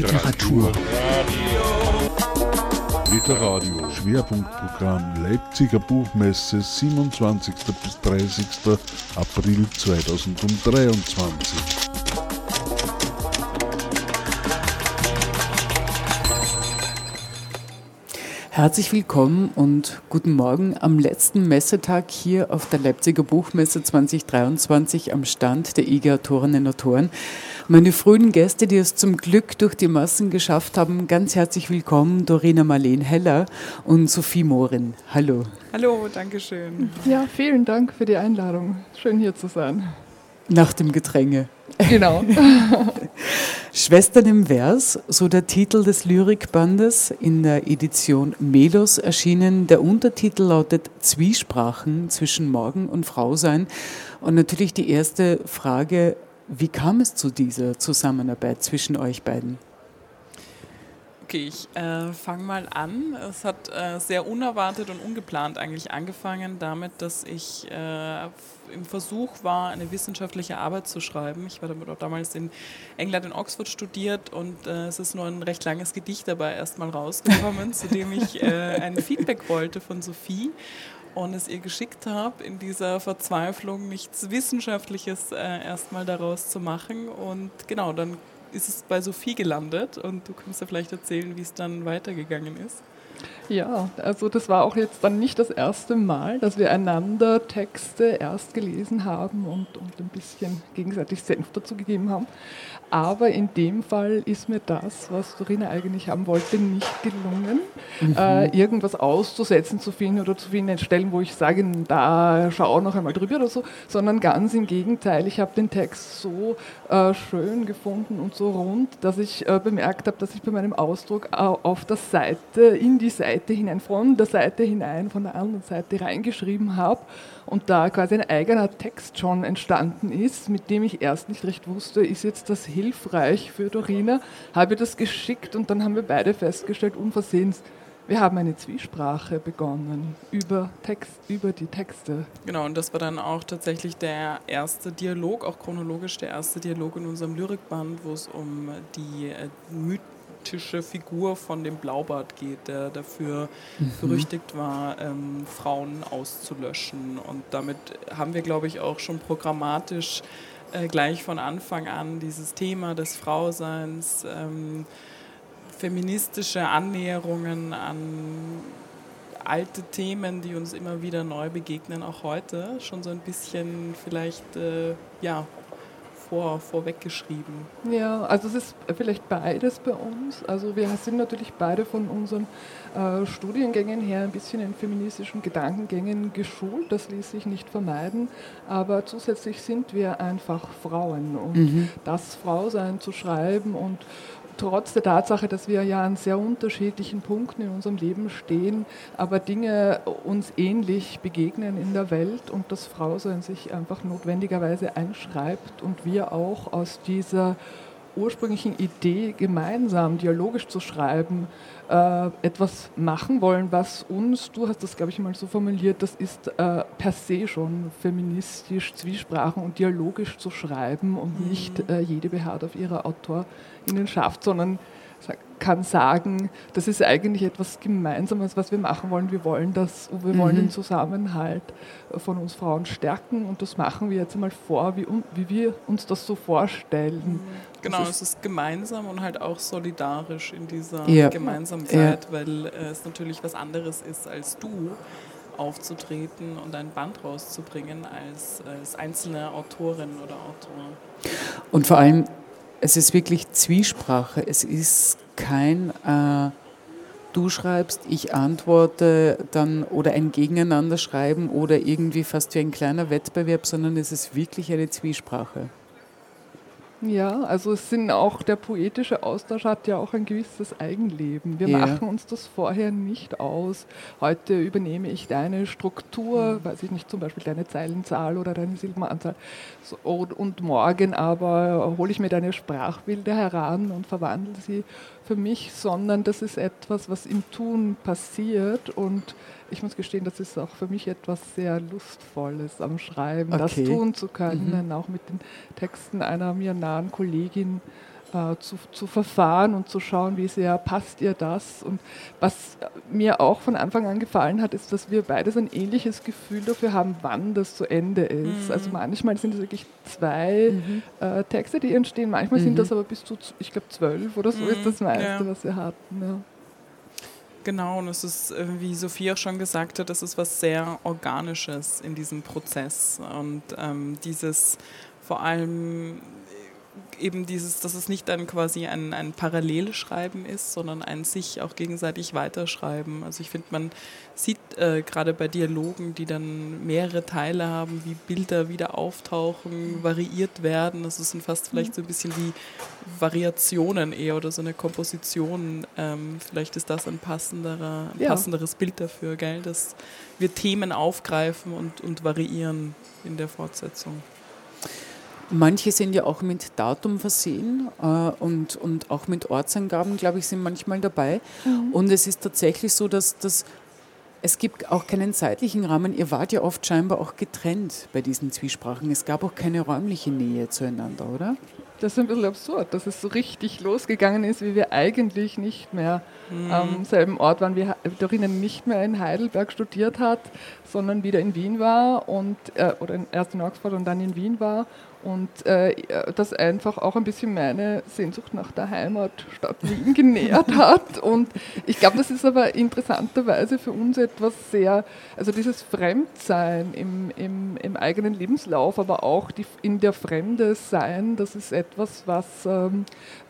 Literatur. Literadio. Schwerpunktprogramm Leipziger Buchmesse 27. bis 30. April 2023. Herzlich willkommen und guten Morgen am letzten Messetag hier auf der Leipziger Buchmesse 2023 am Stand der IG Autorinnen und Autoren. Meine frühen Gäste, die es zum Glück durch die Massen geschafft haben, ganz herzlich willkommen Dorina Marleen Heller und Sophie Mohren. Hallo. Hallo, danke schön. Ja, vielen Dank für die Einladung. Schön hier zu sein. Nach dem Gedränge. Genau. Schwestern im Vers, so der Titel des Lyrikbandes, in der Edition Melos erschienen. Der Untertitel lautet Zwiesprachen zwischen Morgen und Frausein. Und natürlich die erste Frage, wie kam es zu dieser Zusammenarbeit zwischen euch beiden? Okay, ich äh, fange mal an. Es hat äh, sehr unerwartet und ungeplant eigentlich angefangen damit, dass ich äh, im Versuch war, eine wissenschaftliche Arbeit zu schreiben. Ich war damit auch damals in England in Oxford studiert und äh, es ist nur ein recht langes Gedicht dabei erstmal rausgekommen, zu dem ich äh, ein Feedback wollte von Sophie und es ihr geschickt habe, in dieser Verzweiflung nichts Wissenschaftliches äh, erstmal daraus zu machen. Und genau, dann ist es bei Sophie gelandet und du kannst ja vielleicht erzählen, wie es dann weitergegangen ist. Ja, also das war auch jetzt dann nicht das erste Mal, dass wir einander Texte erst gelesen haben und, und ein bisschen gegenseitig Senf dazu gegeben haben. Aber in dem Fall ist mir das, was Dorina eigentlich haben wollte, nicht gelungen, mhm. äh, irgendwas auszusetzen zu finden oder zu finden Stellen, wo ich sage, da schau noch einmal drüber oder so, sondern ganz im Gegenteil. Ich habe den Text so äh, schön gefunden und so rund, dass ich äh, bemerkt habe, dass ich bei meinem Ausdruck auf der Seite, in die Seite hinein, von der Seite hinein, von der anderen Seite reingeschrieben habe und da quasi ein eigener Text schon entstanden ist, mit dem ich erst nicht recht wusste, ist jetzt das hilfreich für Dorina, habe das geschickt und dann haben wir beide festgestellt, unversehens, wir haben eine Zwiesprache begonnen über, Text, über die Texte. Genau, und das war dann auch tatsächlich der erste Dialog, auch chronologisch der erste Dialog in unserem Lyrikband, wo es um die äh, Mythen mythische Figur von dem Blaubart geht, der dafür mhm. berüchtigt war, ähm, Frauen auszulöschen. Und damit haben wir, glaube ich, auch schon programmatisch äh, gleich von Anfang an dieses Thema des Frauseins, ähm, feministische Annäherungen an alte Themen, die uns immer wieder neu begegnen, auch heute, schon so ein bisschen vielleicht äh, ja, vor, vorweggeschrieben? Ja, also es ist vielleicht beides bei uns. Also wir sind natürlich beide von unseren äh, Studiengängen her ein bisschen in feministischen Gedankengängen geschult, das ließ sich nicht vermeiden, aber zusätzlich sind wir einfach Frauen und mhm. das Frausein zu schreiben und trotz der Tatsache, dass wir ja an sehr unterschiedlichen Punkten in unserem Leben stehen, aber Dinge uns ähnlich begegnen in der Welt und das Frausein sich einfach notwendigerweise einschreibt und wir auch aus dieser ursprünglichen Idee, gemeinsam dialogisch zu schreiben, äh, etwas machen wollen, was uns, du hast das, glaube ich, mal so formuliert, das ist äh, per se schon feministisch, zwiesprachen und dialogisch zu schreiben und nicht äh, jede beharrt auf ihrer Autorinnenschaft, sondern kann sagen, das ist eigentlich etwas Gemeinsames, was wir machen wollen. Wir wollen das, wir wollen mhm. den Zusammenhalt von uns Frauen stärken und das machen wir jetzt einmal vor, wie, wie wir uns das so vorstellen. Mhm. Genau, es ist gemeinsam und halt auch solidarisch in dieser ja. Gemeinsamkeit, ja. weil äh, es natürlich was anderes ist als du aufzutreten und ein Band rauszubringen als, als einzelne Autorin oder Autor. Und vor allem, es ist wirklich Zwiesprache. Es ist kein äh, du schreibst, ich antworte dann oder ein Gegeneinander schreiben oder irgendwie fast wie ein kleiner Wettbewerb, sondern es ist wirklich eine Zwiesprache. Ja, also es sind auch, der poetische Austausch hat ja auch ein gewisses Eigenleben. Wir ja. machen uns das vorher nicht aus. Heute übernehme ich deine Struktur, mhm. weiß ich nicht, zum Beispiel deine Zeilenzahl oder deine Silbenanzahl. So, und morgen aber hole ich mir deine Sprachbilder heran und verwandle sie für mich, sondern das ist etwas, was im Tun passiert und ich muss gestehen, das ist auch für mich etwas sehr Lustvolles am Schreiben, okay. das tun zu können, mhm. auch mit den Texten einer mir nahen Kollegin äh, zu, zu verfahren und zu schauen, wie sehr passt ihr das. Und was mir auch von Anfang an gefallen hat, ist, dass wir beides ein ähnliches Gefühl dafür haben, wann das zu Ende ist. Mhm. Also manchmal sind es wirklich zwei mhm. äh, Texte, die entstehen, manchmal mhm. sind das aber bis zu, ich glaube, zwölf oder so ist das meiste, ja. was wir hatten. Ja. Genau, und es ist, wie Sophie auch schon gesagt hat, das ist was sehr Organisches in diesem Prozess. Und ähm, dieses vor allem eben dieses, dass es nicht dann quasi ein, ein Parallelschreiben ist, sondern ein sich auch gegenseitig weiterschreiben. Also ich finde, man sieht äh, gerade bei Dialogen, die dann mehrere Teile haben, wie Bilder wieder auftauchen, variiert werden. Das sind fast vielleicht so ein bisschen wie Variationen eher oder so eine Komposition. Ähm, vielleicht ist das ein, passenderer, ein ja. passenderes Bild dafür, gell? dass wir Themen aufgreifen und, und variieren in der Fortsetzung. Manche sind ja auch mit Datum versehen äh, und, und auch mit Ortsangaben, glaube ich, sind manchmal dabei. Mhm. Und es ist tatsächlich so, dass, dass es gibt auch keinen zeitlichen Rahmen. Ihr wart ja oft scheinbar auch getrennt bei diesen Zwiesprachen. Es gab auch keine räumliche Nähe zueinander, oder? Das ist ein bisschen absurd, dass es so richtig losgegangen ist, wie wir eigentlich nicht mehr mhm. am selben Ort waren. Wie Dorina nicht mehr in Heidelberg studiert hat, sondern wieder in Wien war und äh, oder erst in Oxford und dann in Wien war und äh, das einfach auch ein bisschen meine Sehnsucht nach der Heimatstadt Wien genährt hat. Und ich glaube, das ist aber interessanterweise für uns etwas sehr, also dieses Fremdsein im, im, im eigenen Lebenslauf, aber auch die, in der Fremde sein, das ist etwas, was ähm,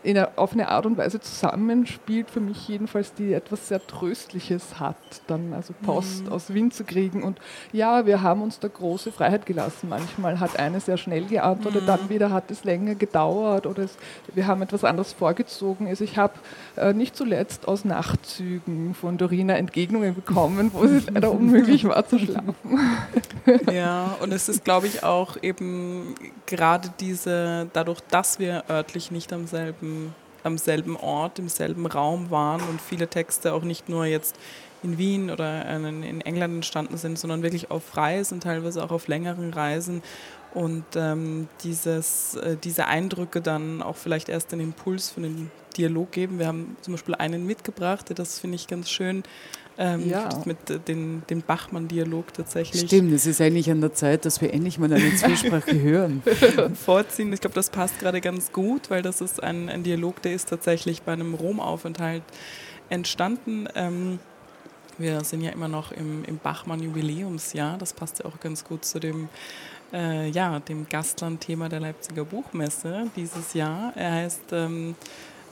eine, auf eine Art und Weise zusammenspielt, für mich jedenfalls, die etwas sehr Tröstliches hat, dann also Post mhm. aus Wien zu kriegen. Und ja, wir haben uns da große Freiheit gelassen. Manchmal hat eine sehr schnell geantwortet, mhm. dann wieder hat es länger gedauert oder es, wir haben etwas anderes vorgezogen. Also ich habe äh, nicht zuletzt aus Nachtzügen von Dorina Entgegnungen bekommen, wo es leider unmöglich war zu schlafen. Ja, und es ist, glaube ich, auch eben gerade diese, dadurch, dass wir örtlich nicht am selben, am selben Ort, im selben Raum waren und viele Texte auch nicht nur jetzt in Wien oder in England entstanden sind, sondern wirklich auf Reisen, teilweise auch auf längeren Reisen. Und ähm, dieses, äh, diese Eindrücke dann auch vielleicht erst den Impuls für den Dialog geben. Wir haben zum Beispiel einen mitgebracht, das finde ich ganz schön ähm, ja. Mit äh, den, dem Bachmann-Dialog tatsächlich. Stimmt, es ist eigentlich an der Zeit, dass wir endlich mal eine Zwiesprache hören. Vorziehen, ich glaube, das passt gerade ganz gut, weil das ist ein, ein Dialog, der ist tatsächlich bei einem Romaufenthalt entstanden. Ähm, wir sind ja immer noch im, im Bachmann-Jubiläumsjahr, das passt ja auch ganz gut zu dem äh, ja, dem Gastland-Thema der Leipziger Buchmesse dieses Jahr. Er heißt ähm,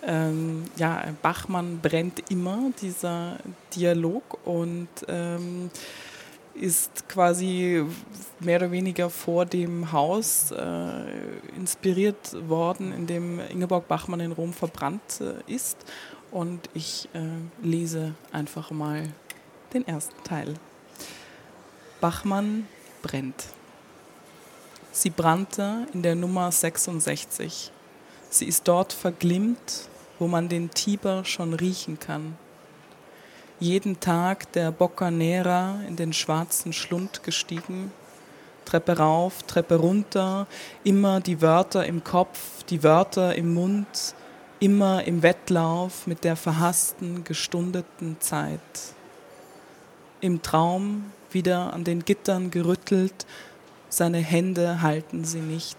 ähm, ja, Bachmann brennt immer, dieser Dialog und ähm, ist quasi mehr oder weniger vor dem Haus äh, inspiriert worden, in dem Ingeborg Bachmann in Rom verbrannt äh, ist. Und ich äh, lese einfach mal den ersten Teil. Bachmann brennt. Sie brannte in der Nummer 66. Sie ist dort verglimmt, wo man den Tiber schon riechen kann. Jeden Tag der Boccanera in den schwarzen Schlund gestiegen, Treppe rauf, Treppe runter, immer die Wörter im Kopf, die Wörter im Mund, immer im Wettlauf mit der verhassten, gestundeten Zeit. Im Traum wieder an den Gittern gerüttelt, seine Hände halten sie nicht,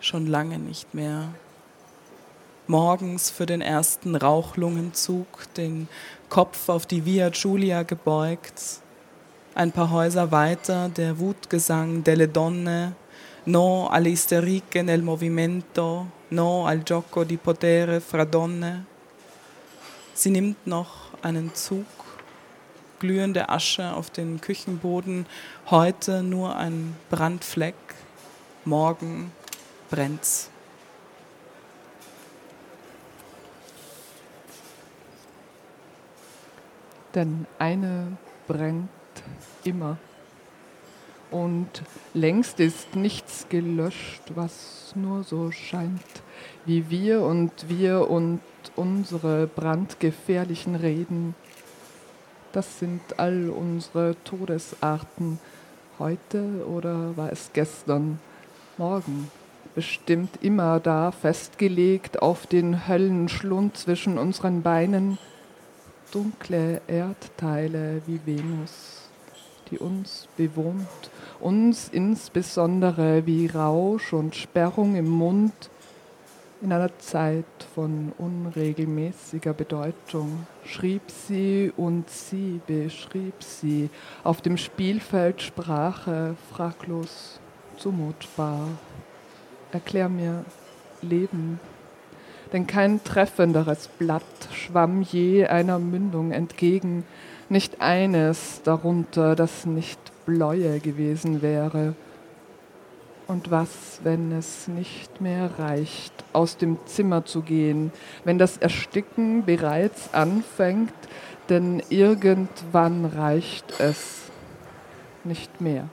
schon lange nicht mehr. Morgens für den ersten Rauchlungenzug, den Kopf auf die Via Giulia gebeugt. Ein paar Häuser weiter der Wutgesang delle Donne, no all'isteriche nel movimento, no al gioco di potere fra donne. Sie nimmt noch einen Zug glühende Asche auf den Küchenboden, heute nur ein Brandfleck, morgen brennt's. Denn eine brennt immer. Und längst ist nichts gelöscht, was nur so scheint, wie wir und wir und unsere brandgefährlichen Reden das sind all unsere Todesarten. Heute oder war es gestern? Morgen bestimmt immer da, festgelegt auf den Höllenschlund zwischen unseren Beinen, dunkle Erdteile wie Venus, die uns bewohnt, uns insbesondere wie Rausch und Sperrung im Mund in einer Zeit von unregelmäßiger Bedeutung schrieb sie und sie beschrieb sie. Auf dem Spielfeld Sprache fraglos zumutbar. Erklär mir Leben, denn kein treffenderes Blatt schwamm je einer Mündung entgegen, nicht eines darunter, das nicht Bläue gewesen wäre und was, wenn es nicht mehr reicht, aus dem Zimmer zu gehen, wenn das Ersticken bereits anfängt, denn irgendwann reicht es nicht mehr.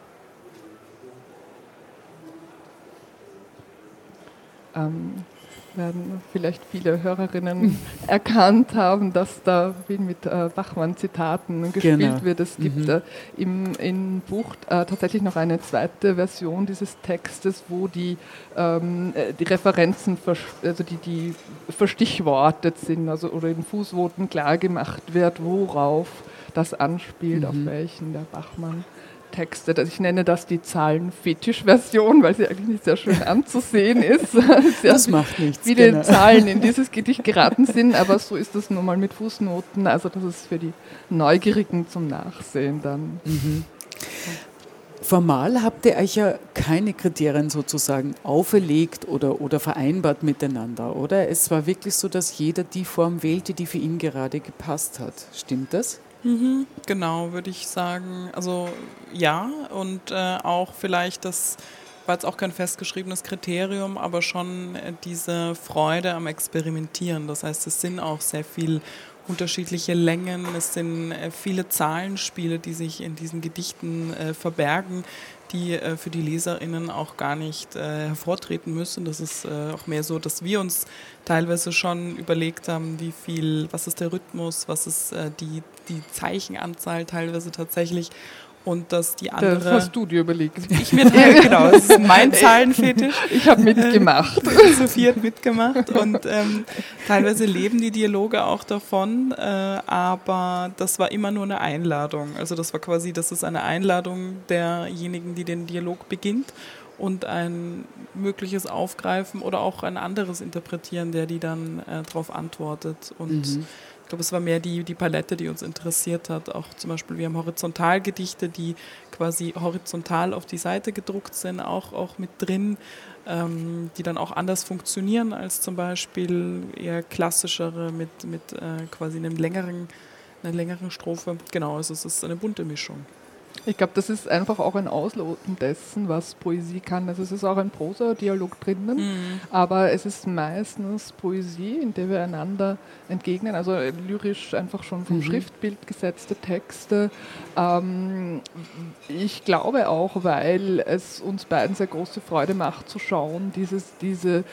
Ähm, werden vielleicht viele Hörerinnen erkannt haben, dass da viel mit äh, Bachmann-Zitaten gespielt genau. wird. Es gibt mhm. äh, im, im Buch äh, tatsächlich noch eine zweite Version dieses Textes, wo die, ähm, äh, die Referenzen, also die, die verstichwortet sind, also oder in Fußnoten klar gemacht wird, worauf das anspielt, mhm. auf welchen der Bachmann Texte. Ich nenne das die Zahlen-Fetisch-Version, weil sie eigentlich nicht sehr schön anzusehen ist. das macht nichts. Viele genau. Zahlen in dieses Gedicht geraten sind, aber so ist das nun mal mit Fußnoten. Also das ist für die Neugierigen zum Nachsehen dann. Mhm. Formal habt ihr euch ja keine Kriterien sozusagen auferlegt oder, oder vereinbart miteinander, oder? Es war wirklich so, dass jeder die Form wählte, die für ihn gerade gepasst hat. Stimmt das? Mhm, genau, würde ich sagen. Also ja, und äh, auch vielleicht das war jetzt auch kein festgeschriebenes Kriterium, aber schon äh, diese Freude am Experimentieren. Das heißt, es sind auch sehr viel unterschiedliche Längen, es sind äh, viele Zahlenspiele, die sich in diesen Gedichten äh, verbergen, die äh, für die LeserInnen auch gar nicht äh, hervortreten müssen. Das ist äh, auch mehr so, dass wir uns teilweise schon überlegt haben, wie viel, was ist der Rhythmus, was ist äh, die, die Zeichenanzahl teilweise tatsächlich und dass die andere. Das hast du dir überlegt. Ich mir genau, das ist mein Zahlenfetisch. Ich habe mitgemacht. Sophie hat mitgemacht und ähm, teilweise leben die Dialoge auch davon, äh, aber das war immer nur eine Einladung. Also das war quasi, das ist eine Einladung derjenigen, die den Dialog beginnt und ein mögliches Aufgreifen oder auch ein anderes Interpretieren, der die dann äh, darauf antwortet und mhm glaube, es war mehr die, die Palette, die uns interessiert hat. Auch zum Beispiel, wir haben Horizontalgedichte, die quasi horizontal auf die Seite gedruckt sind, auch, auch mit drin, ähm, die dann auch anders funktionieren als zum Beispiel eher klassischere mit, mit äh, quasi einem längeren, einer längeren Strophe. Genau, also es ist eine bunte Mischung. Ich glaube, das ist einfach auch ein Ausloten dessen, was Poesie kann. Also es ist auch ein Prosa-Dialog drinnen, mhm. aber es ist meistens Poesie, in der wir einander entgegnen. Also lyrisch einfach schon vom mhm. Schriftbild gesetzte Texte. Ähm, ich glaube auch, weil es uns beiden sehr große Freude macht zu schauen, dieses, diese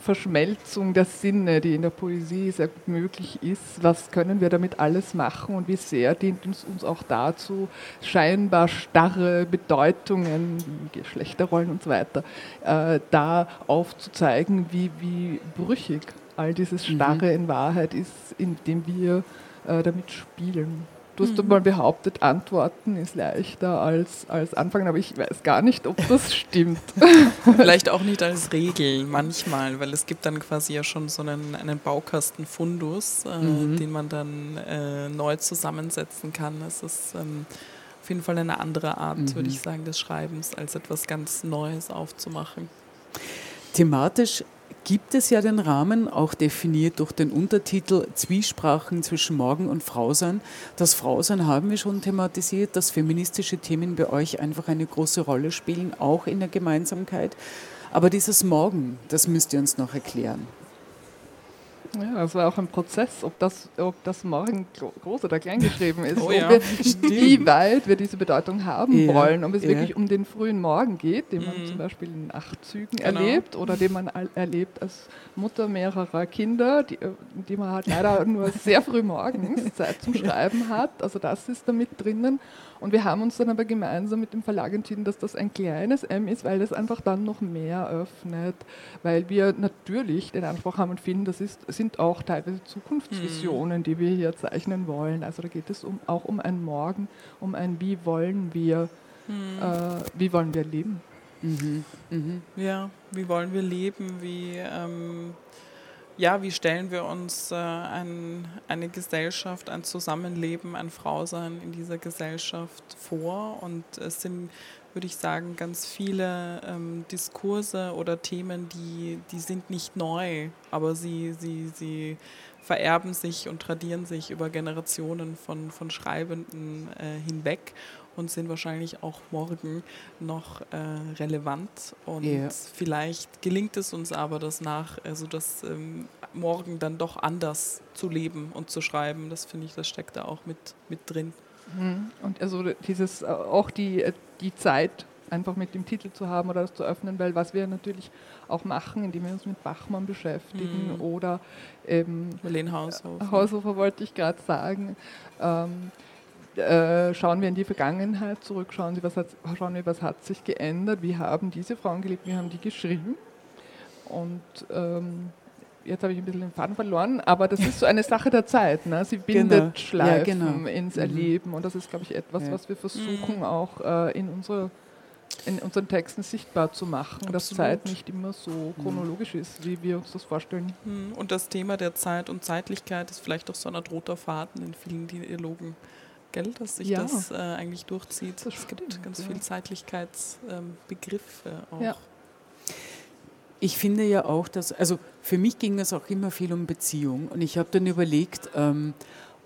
Verschmelzung der Sinne, die in der Poesie sehr gut möglich ist. Was können wir damit alles machen und wie sehr dient es uns auch dazu, scheinbar starre Bedeutungen, wie Geschlechterrollen und so weiter, äh, da aufzuzeigen, wie, wie brüchig all dieses mhm. Starre mhm. in Wahrheit ist, indem wir äh, damit spielen. Du hast mhm. mal behauptet, Antworten ist leichter als, als Anfangen, aber ich weiß gar nicht, ob das stimmt. Vielleicht auch nicht als Regel, manchmal, weil es gibt dann quasi ja schon so einen, einen Baukastenfundus, äh, mhm. den man dann äh, neu zusammensetzen kann. Es ist ähm, auf jeden Fall eine andere Art, mhm. würde ich sagen, des Schreibens, als etwas ganz Neues aufzumachen. Thematisch gibt es ja den Rahmen, auch definiert durch den Untertitel Zwiesprachen zwischen Morgen und Frausein. Das Frausein haben wir schon thematisiert, dass feministische Themen bei euch einfach eine große Rolle spielen, auch in der Gemeinsamkeit. Aber dieses Morgen, das müsst ihr uns noch erklären. Ja, das war auch ein Prozess, ob das, ob das morgen groß oder klein geschrieben ist, oh ja, wir, wie weit wir diese Bedeutung haben ja, wollen, ob es wirklich um den frühen Morgen geht, den man mhm. zum Beispiel in Nachtzügen genau. erlebt oder den man erlebt als Mutter mehrerer Kinder, die, die man halt leider nur sehr früh morgens Zeit zum Schreiben hat. Also das ist da mit drinnen. Und wir haben uns dann aber gemeinsam mit dem Verlag entschieden, dass das ein kleines M ist, weil das einfach dann noch mehr öffnet, weil wir natürlich den Anspruch haben und finden, das ist, sind auch teilweise Zukunftsvisionen, mhm. die wir hier zeichnen wollen. Also da geht es um, auch um ein Morgen, um ein Wie wollen wir, mhm. äh, wie wollen wir leben. Mhm. Mhm. Ja, wie wollen wir leben, wie ähm, ja, wie stellen wir uns äh, ein, eine Gesellschaft, ein Zusammenleben, ein Frausein in dieser Gesellschaft vor? Und es sind, würde ich sagen, ganz viele ähm, Diskurse oder Themen, die, die sind nicht neu, aber sie, sie, sie vererben sich und tradieren sich über Generationen von, von Schreibenden äh, hinweg und sind wahrscheinlich auch morgen noch äh, relevant. Und ja. vielleicht gelingt es uns aber, das nach, also das ähm, morgen dann doch anders zu leben und zu schreiben. Das finde ich, das steckt da auch mit, mit drin. Mhm. Und also dieses, äh, auch die, äh, die Zeit einfach mit dem Titel zu haben oder das zu öffnen, weil was wir natürlich auch machen, indem wir uns mit Bachmann beschäftigen mhm. oder eben Marlene Haushofer. Haushofer wollte ich gerade sagen. Ähm, äh, schauen wir in die Vergangenheit zurück, schauen, Sie, was hat, schauen wir, was hat sich geändert, wie haben diese Frauen gelebt, wie haben die geschrieben. Und ähm, jetzt habe ich ein bisschen den Faden verloren, aber das ist so eine Sache der Zeit. Ne? Sie bindet genau. Schleifen ja, genau. ins mhm. Erleben und das ist, glaube ich, etwas, ja. was wir versuchen mhm. auch äh, in, unsere, in unseren Texten sichtbar zu machen, Absolut. dass Zeit nicht immer so mhm. chronologisch mhm. ist, wie wir uns das vorstellen. Mhm. Und das Thema der Zeit und Zeitlichkeit ist vielleicht auch so ein roter Faden in vielen Dialogen gell, dass sich ja. das äh, eigentlich durchzieht. Das es gibt ganz ja. viel Zeitlichkeitsbegriffe ähm, auch. Ja. Ich finde ja auch, dass, also für mich ging es auch immer viel um Beziehung und ich habe dann überlegt, ähm,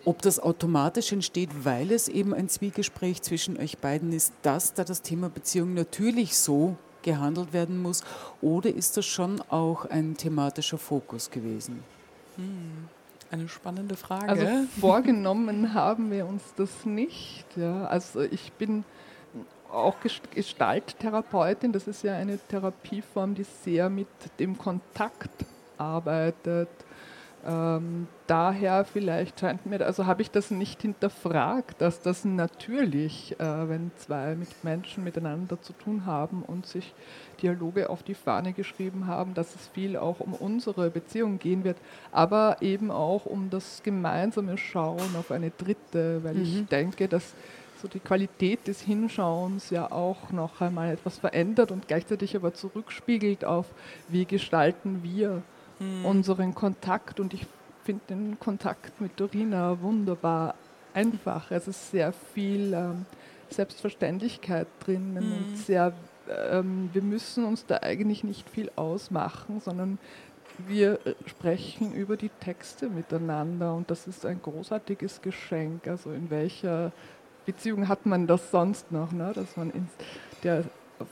ob das automatisch entsteht, weil es eben ein Zwiegespräch zwischen euch beiden ist, dass da das Thema Beziehung natürlich so gehandelt werden muss, oder ist das schon auch ein thematischer Fokus gewesen? Hm. Eine spannende Frage. Also vorgenommen haben wir uns das nicht. Ja. Also ich bin auch Gestalttherapeutin. Das ist ja eine Therapieform, die sehr mit dem Kontakt arbeitet. Ähm, daher vielleicht scheint mir, also habe ich das nicht hinterfragt, dass das natürlich, äh, wenn zwei mit Menschen miteinander zu tun haben und sich Dialoge auf die Fahne geschrieben haben, dass es viel auch um unsere Beziehung gehen wird, aber eben auch um das gemeinsame Schauen auf eine dritte, weil mhm. ich denke, dass so die Qualität des Hinschauens ja auch noch einmal etwas verändert und gleichzeitig aber zurückspiegelt auf, wie gestalten wir mhm. unseren Kontakt. Und ich finde den Kontakt mit Dorina wunderbar einfach. Es ist sehr viel ähm, Selbstverständlichkeit drin mhm. und sehr, ähm, wir müssen uns da eigentlich nicht viel ausmachen, sondern wir sprechen über die Texte miteinander und das ist ein großartiges Geschenk. Also in welcher Beziehung hat man das sonst noch, ne? dass man in der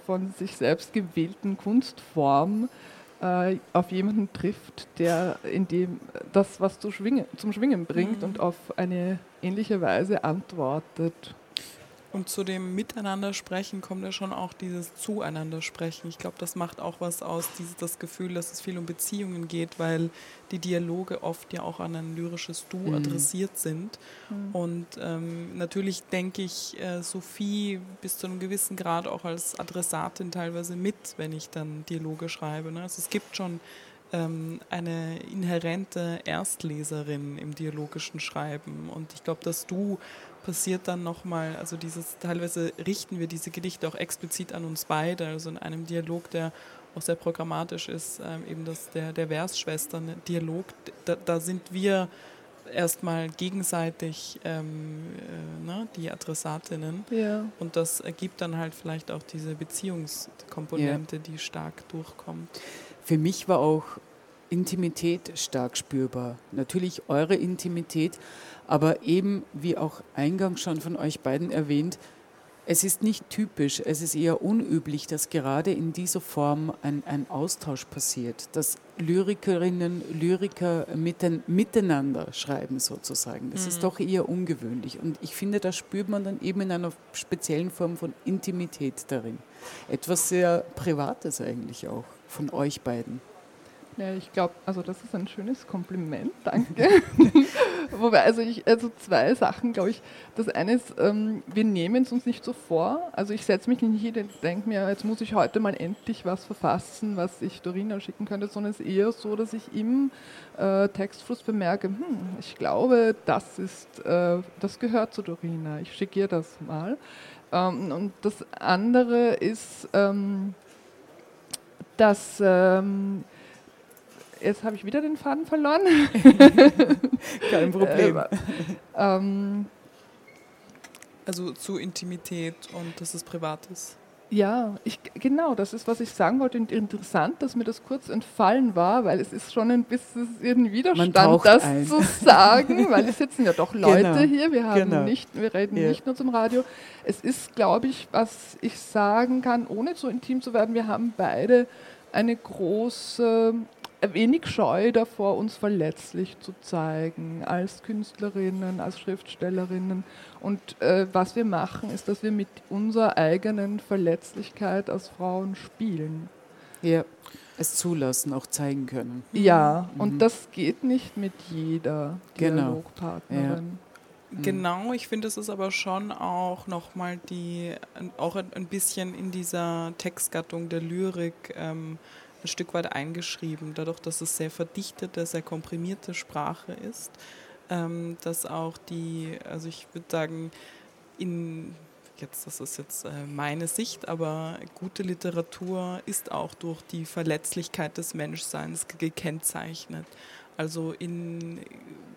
von sich selbst gewählten Kunstform äh, auf jemanden trifft, der in dem das, was zu schwingen, zum Schwingen bringt mhm. und auf eine ähnliche Weise antwortet. Und zu dem Miteinander sprechen kommt ja schon auch dieses Zueinander sprechen. Ich glaube, das macht auch was aus, dieses, das Gefühl, dass es viel um Beziehungen geht, weil die Dialoge oft ja auch an ein lyrisches Du mhm. adressiert sind. Mhm. Und ähm, natürlich denke ich äh, Sophie bis zu einem gewissen Grad auch als Adressatin teilweise mit, wenn ich dann Dialoge schreibe. Ne? Also es gibt schon ähm, eine inhärente Erstleserin im dialogischen Schreiben. Und ich glaube, dass du passiert dann nochmal, also dieses, teilweise richten wir diese Gedichte auch explizit an uns beide, also in einem Dialog, der auch sehr programmatisch ist, ähm, eben das, der, der Versschwestern-Dialog, da, da, sind wir erstmal gegenseitig ähm, äh, ne, die Adressatinnen ja. und das ergibt dann halt vielleicht auch diese Beziehungskomponente, ja. die stark durchkommt. Für mich war auch Intimität stark spürbar. Natürlich eure Intimität, aber eben, wie auch eingangs schon von euch beiden erwähnt, Es ist nicht typisch, es ist eher unüblich, dass gerade in dieser Form ein, ein Austausch passiert, dass Lyrikerinnen, Lyriker mitten, miteinander schreiben sozusagen. Das mhm. ist doch eher ungewöhnlich. Und ich finde, da spürt man dann eben in einer speziellen Form von Intimität darin. Etwas sehr Privates eigentlich auch von euch beiden. Ja, ich glaube, also das ist ein schönes Kompliment, danke. Wobei, also, ich, also zwei Sachen, glaube ich. Das eine ist, ähm, wir nehmen es uns nicht so vor. Also ich setze mich nicht hin und denke mir, jetzt muss ich heute mal endlich was verfassen, was ich Dorina schicken könnte, sondern es ist eher so, dass ich im äh, Textfluss bemerke, hm, ich glaube, das ist, äh, das gehört zu Dorina. Ich schicke ihr das mal. Ähm, und das andere ist, ähm, dass ähm, jetzt habe ich wieder den Faden verloren. Kein Problem. Äh, ähm, also zu Intimität und dass es privat ist. Ja, ich, genau, das ist, was ich sagen wollte. Interessant, dass mir das kurz entfallen war, weil es ist schon ein bisschen ein Widerstand, das ein. zu sagen, weil es sitzen ja doch Leute genau. hier, wir, haben genau. nicht, wir reden ja. nicht nur zum Radio. Es ist, glaube ich, was ich sagen kann, ohne zu intim zu werden, wir haben beide eine große wenig Scheu davor, uns verletzlich zu zeigen als Künstlerinnen, als Schriftstellerinnen. Und äh, was wir machen, ist, dass wir mit unserer eigenen Verletzlichkeit als Frauen spielen. Ja, es zulassen, auch zeigen können. Ja, mhm. und das geht nicht mit jeder genau. Dialogpartnerin. Ja. Mhm. Genau, ich finde, es ist aber schon auch nochmal die, auch ein bisschen in dieser Textgattung der Lyrik ähm, ein Stück weit eingeschrieben, dadurch, dass es sehr verdichtete, sehr komprimierte Sprache ist, ähm, dass auch die, also ich würde sagen, in jetzt, das ist jetzt äh, meine Sicht, aber gute Literatur ist auch durch die Verletzlichkeit des Menschseins gekennzeichnet. Also in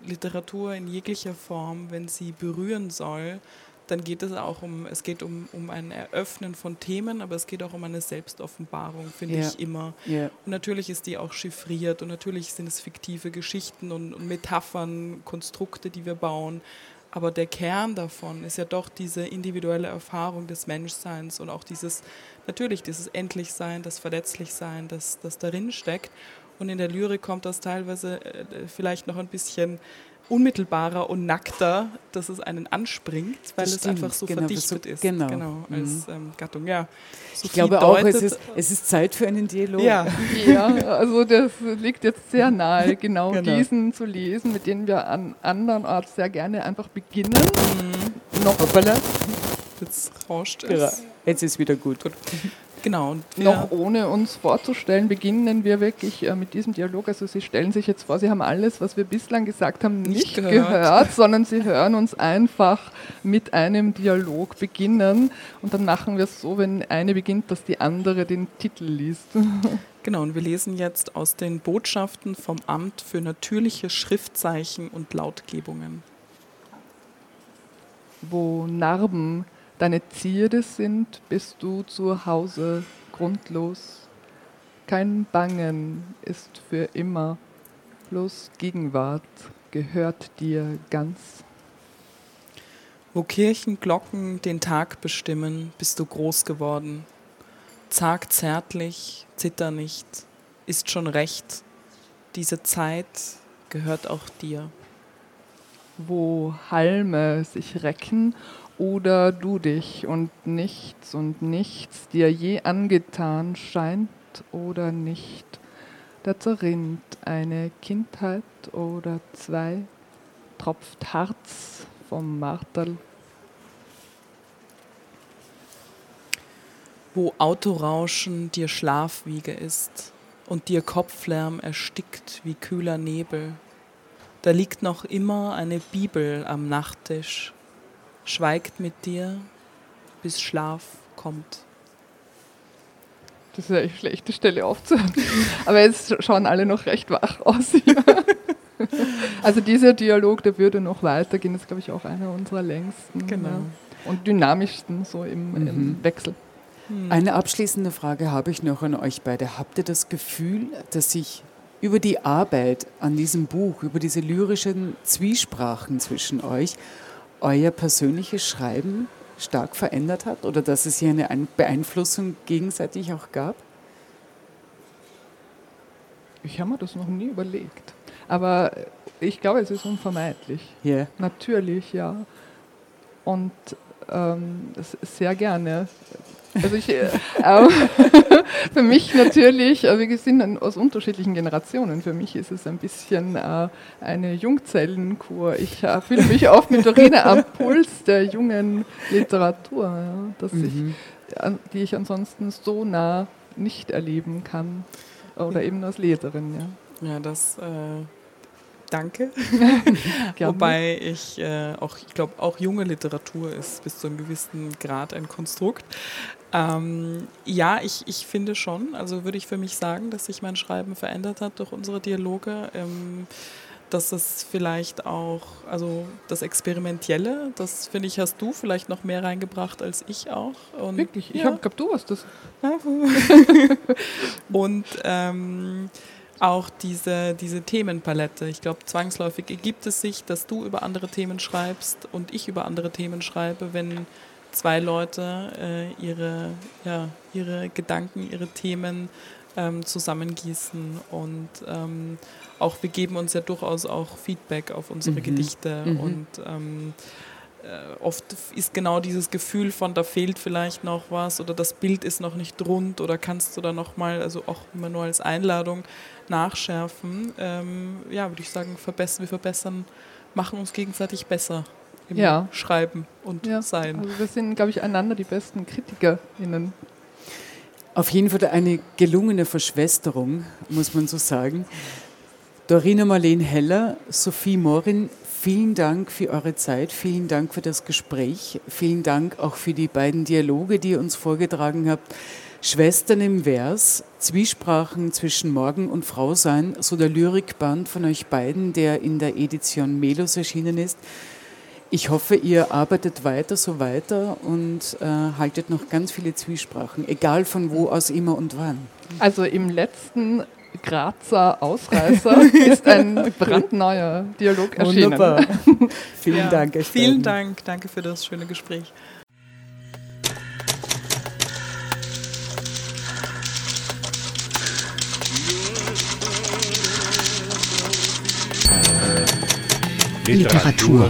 Literatur in jeglicher Form, wenn sie berühren soll, dann geht es auch um, es geht um, um ein Eröffnen von Themen, aber es geht auch um eine Selbstoffenbarung, finde ja. ich immer. Ja. Und natürlich ist die auch chiffriert und natürlich sind es fiktive Geschichten und, und Metaphern, Konstrukte, die wir bauen. Aber der Kern davon ist ja doch diese individuelle Erfahrung des Menschseins und auch dieses, natürlich dieses Endlichsein, das Verletzlichsein, das, das darin steckt. Und in der Lyrik kommt das teilweise äh, vielleicht noch ein bisschen unmittelbarer und nackter, dass es einen anspringt, weil das es stimmt. einfach so genau, verdichtet so, ist. Genau, genau als mhm. ähm, Gattung. Ja, so ich glaube auch, es ist, es ist Zeit für einen Dialog. Ja. ja, also das liegt jetzt sehr nahe, genau, genau. diesen zu lesen, mit denen wir an anderen Orten sehr gerne einfach beginnen. Mhm. Noch Hoppala. Jetzt rauscht es. Ja, jetzt ist wieder gut. gut. Genau. Noch ohne uns vorzustellen, beginnen wir wirklich äh, mit diesem Dialog. Also Sie stellen sich jetzt vor, Sie haben alles, was wir bislang gesagt haben, nicht, nicht gehört. gehört. sondern Sie hören uns einfach mit einem Dialog beginnen. Und dann machen wir es so, wenn eine beginnt, dass die andere den Titel liest. Genau, und wir lesen jetzt aus den Botschaften vom Amt für natürliche Schriftzeichen und Lautgebungen. Wo Narben deine Zierde sind, bist du zu Hause grundlos. Kein Bangen ist für immer, bloß Gegenwart gehört dir ganz. Wo Kirchenglocken den Tag bestimmen, bist du groß geworden. Zag zärtlich, zitter nicht, ist schon recht. Diese Zeit gehört auch dir. Wo Halme sich recken oder du dich und nichts und nichts dir je angetan scheint oder nicht. Da zerrinnt eine Kindheit oder zwei, tropft Harz vom Marterl. Wo Autorauschen dir Schlafwiege ist und dir Kopflärm erstickt wie kühler Nebel, da liegt noch immer eine Bibel am Nachttisch schweigt mit dir, bis Schlaf kommt. Das ist eine schlechte Stelle aufzuhören. Aber jetzt schauen alle noch recht wach aus. also dieser Dialog, der würde noch weitergehen. Das ist, glaube ich, auch einer unserer längsten genau. ja, und dynamischsten so im, mhm. im Wechsel. Hm. Eine abschließende Frage habe ich noch an euch beide. Habt ihr das Gefühl, dass sich über die Arbeit an diesem Buch, über diese lyrischen Zwiesprachen zwischen euch, euer persönliches Schreiben stark verändert hat oder dass es hier eine Beeinflussung gegenseitig auch gab? Ich habe mir das noch nie überlegt. Aber ich glaube, es ist unvermeidlich. Yeah. Natürlich, ja. Und ähm, sehr gerne. Also ich, äh, für mich natürlich, äh, wir sind aus unterschiedlichen Generationen. Für mich ist es ein bisschen äh, eine Jungzellenkur. Ich äh, fühle mich oft mit Dorina am Puls der jungen Literatur, ja, dass mhm. ich, die ich ansonsten so nah nicht erleben kann. Oder eben als Leserin. Ja, ja das äh, danke. Wobei ich äh, auch, ich glaube, auch junge Literatur ist bis zu einem gewissen Grad ein Konstrukt. Ähm, ja, ich, ich finde schon, also würde ich für mich sagen, dass sich mein Schreiben verändert hat durch unsere Dialoge. Ähm, dass es vielleicht auch, also das Experimentelle, das finde ich, hast du vielleicht noch mehr reingebracht als ich auch. Und, Wirklich? Ich ja. habe du hast das. und ähm, auch diese, diese Themenpalette. Ich glaube, zwangsläufig ergibt es sich, dass du über andere Themen schreibst und ich über andere Themen schreibe, wenn zwei Leute äh, ihre, ja, ihre Gedanken, ihre Themen ähm, zusammengießen. Und ähm, auch wir geben uns ja durchaus auch Feedback auf unsere mhm. Gedichte mhm. und ähm, äh, oft ist genau dieses Gefühl von, da fehlt vielleicht noch was oder das Bild ist noch nicht rund oder kannst du da nochmal, also auch immer nur als Einladung nachschärfen. Ähm, ja, würde ich sagen, verbessern, wir verbessern, machen uns gegenseitig besser im ja. Schreiben und ja. Sein. Also wir sind, glaube ich, einander die besten KritikerInnen. Auf jeden Fall eine gelungene Verschwesterung, muss man so sagen. Dorina Marleen Heller, Sophie Morin, vielen Dank für eure Zeit, vielen Dank für das Gespräch, vielen Dank auch für die beiden Dialoge, die ihr uns vorgetragen habt. Schwestern im Vers, Zwiesprachen zwischen Morgen und Frau sein, so der Lyrikband von euch beiden, der in der Edition Melos erschienen ist. Ich hoffe, ihr arbeitet weiter so weiter und äh, haltet noch ganz viele Zwiesprachen, egal von wo aus immer und wann. Also im letzten Grazer Ausreißer ist ein brandneuer Dialog erschienen. Wunderbar. vielen ja, Dank. Vielen Dank. Danke für das schöne Gespräch. Literatur.